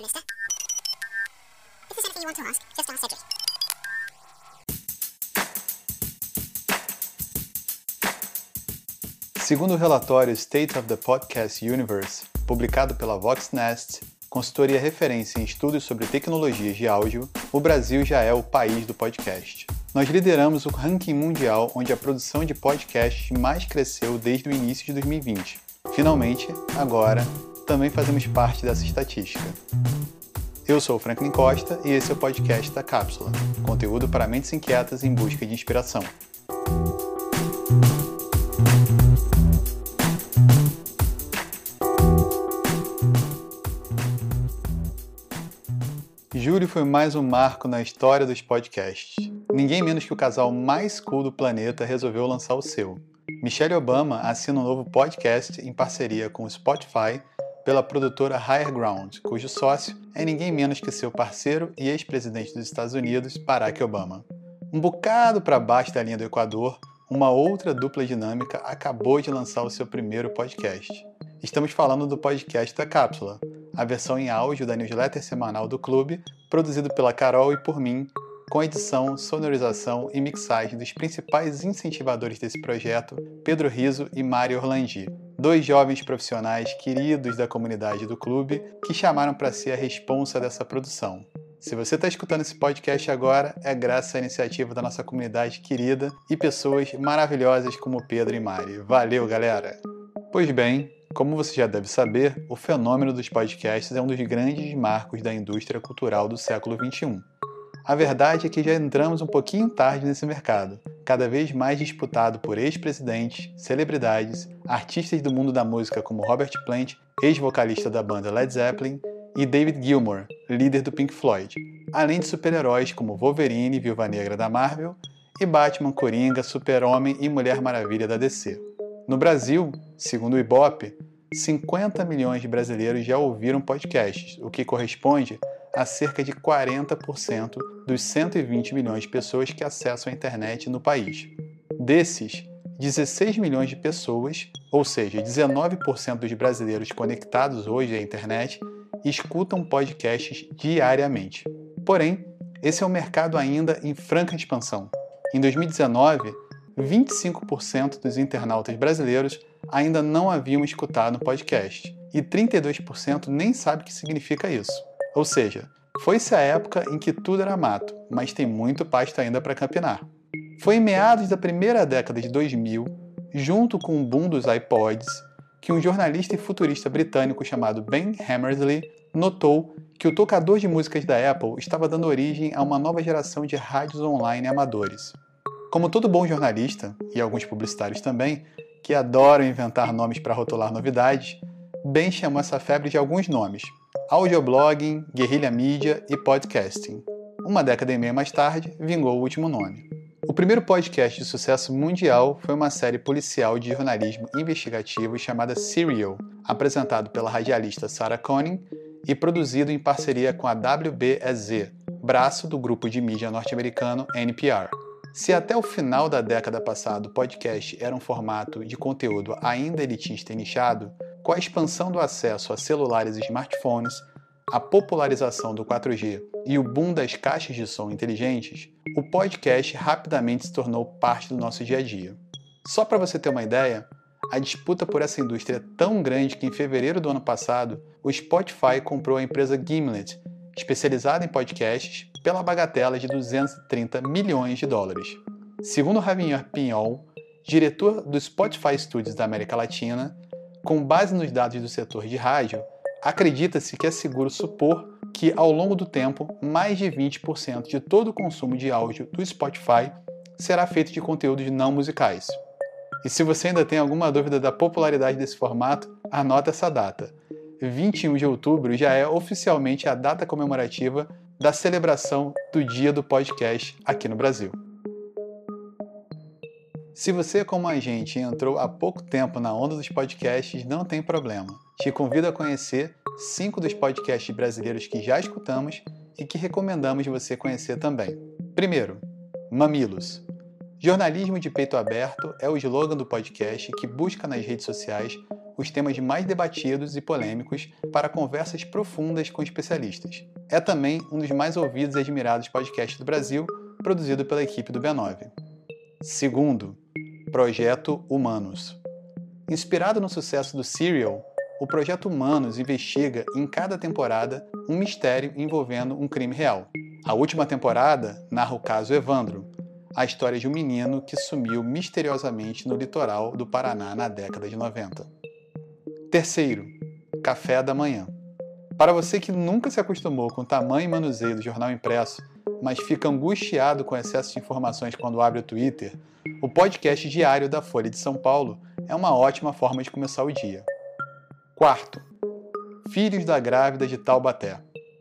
mister. If there's anything you want to ask, just ask Cedric. Segundo o relatório State of the Podcast Universe, publicado pela VoxNest, consultoria referência em estudos sobre tecnologias de áudio, o Brasil já é o país do podcast. Nós lideramos o ranking mundial onde a produção de podcasts mais cresceu desde o início de 2020. Finalmente, agora, também fazemos parte dessa estatística. Eu sou o Franklin Costa e esse é o podcast da Cápsula, conteúdo para mentes inquietas em busca de inspiração. Julho foi mais um marco na história dos podcasts. Ninguém menos que o casal mais cool do planeta resolveu lançar o seu. Michelle Obama assina um novo podcast em parceria com o Spotify pela produtora Higher Ground, cujo sócio é ninguém menos que seu parceiro e ex-presidente dos Estados Unidos, Barack Obama. Um bocado para baixo da linha do Equador, uma outra dupla dinâmica acabou de lançar o seu primeiro podcast. Estamos falando do podcast da Cápsula, a versão em áudio da newsletter semanal do clube, produzido pela Carol e por mim, com edição, sonorização e mixagem dos principais incentivadores desse projeto, Pedro Riso e Mário Orlandi, dois jovens profissionais queridos da comunidade do clube que chamaram para si a responsa dessa produção. Se você está escutando esse podcast agora, é graças à iniciativa da nossa comunidade querida e pessoas maravilhosas como Pedro e Mari. Valeu, galera! Pois bem, como você já deve saber, o fenômeno dos podcasts é um dos grandes marcos da indústria cultural do século XXI. A verdade é que já entramos um pouquinho tarde nesse mercado, cada vez mais disputado por ex-presidentes, celebridades, artistas do mundo da música como Robert Plant, ex-vocalista da banda Led Zeppelin, e David Gilmour, líder do Pink Floyd, além de super-heróis como Wolverine, Viúva Negra da Marvel, e Batman, Coringa, Super-Homem e Mulher Maravilha da DC. No Brasil, segundo o Ibope, 50 milhões de brasileiros já ouviram podcasts, o que corresponde a cerca de 40% dos 120 milhões de pessoas que acessam a internet no país. Desses, 16 milhões de pessoas, ou seja, 19% dos brasileiros conectados hoje à internet, escutam podcasts diariamente. Porém, esse é um mercado ainda em franca expansão. Em 2019, 25% dos internautas brasileiros ainda não haviam escutado um podcast e 32% nem sabe o que significa isso. Ou seja, foi-se a época em que tudo era mato, mas tem muito pasto ainda para campinar. Foi em meados da primeira década de 2000, junto com o boom dos iPods, que um jornalista e futurista britânico chamado Ben Hammersley notou que o tocador de músicas da Apple estava dando origem a uma nova geração de rádios online amadores. Como todo bom jornalista, e alguns publicitários também, que adoram inventar nomes para rotular novidades, Ben chamou essa febre de alguns nomes: audioblogging, guerrilha mídia e podcasting. Uma década e meia mais tarde, vingou o último nome. O primeiro podcast de sucesso mundial foi uma série policial de jornalismo investigativo chamada Serial, apresentado pela radialista Sarah Koenig e produzido em parceria com a WBEZ, braço do grupo de mídia norte-americano NPR. Se até o final da década passada o podcast era um formato de conteúdo ainda elitista e nichado, com a expansão do acesso a celulares e smartphones, a popularização do 4G e o boom das caixas de som inteligentes, o podcast rapidamente se tornou parte do nosso dia a dia. Só para você ter uma ideia, a disputa por essa indústria é tão grande que em fevereiro do ano passado, o Spotify comprou a empresa Gimlet, especializada em podcasts, pela bagatela de 230 milhões de dólares. Segundo Javier Pinhol, diretor do Spotify Studios da América Latina, com base nos dados do setor de rádio, acredita-se que é seguro supor que, ao longo do tempo, mais de 20% de todo o consumo de áudio do Spotify será feito de conteúdos não musicais. E se você ainda tem alguma dúvida da popularidade desse formato, anota essa data. 21 de outubro já é oficialmente a data comemorativa da celebração do Dia do Podcast aqui no Brasil. Se você, como a gente, entrou há pouco tempo na onda dos podcasts, não tem problema. Te convido a conhecer cinco dos podcasts brasileiros que já escutamos e que recomendamos você conhecer também. Primeiro, Mamilos. Jornalismo de peito aberto é o slogan do podcast que busca nas redes sociais os temas mais debatidos e polêmicos para conversas profundas com especialistas. É também um dos mais ouvidos e admirados podcasts do Brasil, produzido pela equipe do B9. Segundo, Projeto Humanos. Inspirado no sucesso do Serial, o Projeto Humanos investiga em cada temporada um mistério envolvendo um crime real. A última temporada narra o caso Evandro, a história de um menino que sumiu misteriosamente no litoral do Paraná na década de 90. Terceiro, café da manhã. Para você que nunca se acostumou com o tamanho e manuseio do jornal impresso, mas fica angustiado com o excesso de informações quando abre o Twitter, o podcast diário da Folha de São Paulo é uma ótima forma de começar o dia. Quarto, Filhos da Grávida de Taubaté.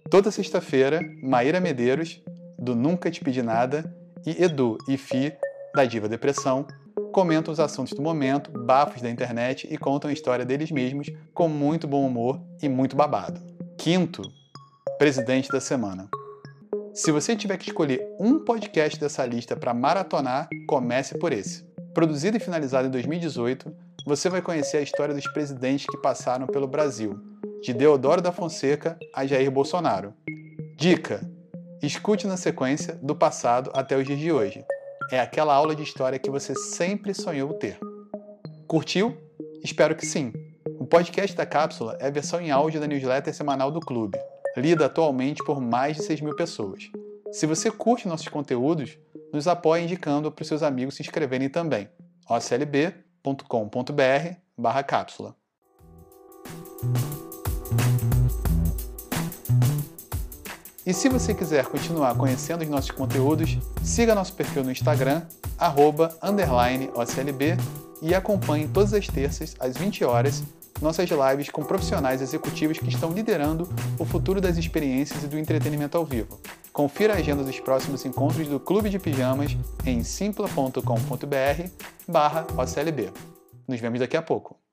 Toda sexta-feira, Maíra Medeiros, do Nunca Te Pedi Nada, e Edu e Fi, da Diva Depressão, comentam os assuntos do momento, bafos da internet e contam a história deles mesmos com muito bom humor e muito babado. Quinto, Presidente da Semana. Se você tiver que escolher um podcast dessa lista para maratonar, comece por esse. Produzido e finalizado em 2018, você vai conhecer a história dos presidentes que passaram pelo Brasil, de Deodoro da Fonseca a Jair Bolsonaro. Dica: Escute na sequência, do passado até os dias de hoje. É aquela aula de história que você sempre sonhou ter. Curtiu? Espero que sim. O podcast da Cápsula é a versão em áudio da newsletter semanal do clube, lida atualmente por mais de 6 mil pessoas. Se você curte nossos conteúdos, nos apoie indicando para os seus amigos se inscreverem também. oclb.com.br barra cápsula. E se você quiser continuar conhecendo os nossos conteúdos, siga nosso perfil no Instagram, arroba, OCLB, e acompanhe todas as terças, às 20 horas, nossas lives com profissionais executivos que estão liderando o futuro das experiências e do entretenimento ao vivo. Confira a agenda dos próximos encontros do Clube de Pijamas em simpla.com.br barra OCLB. Nos vemos daqui a pouco.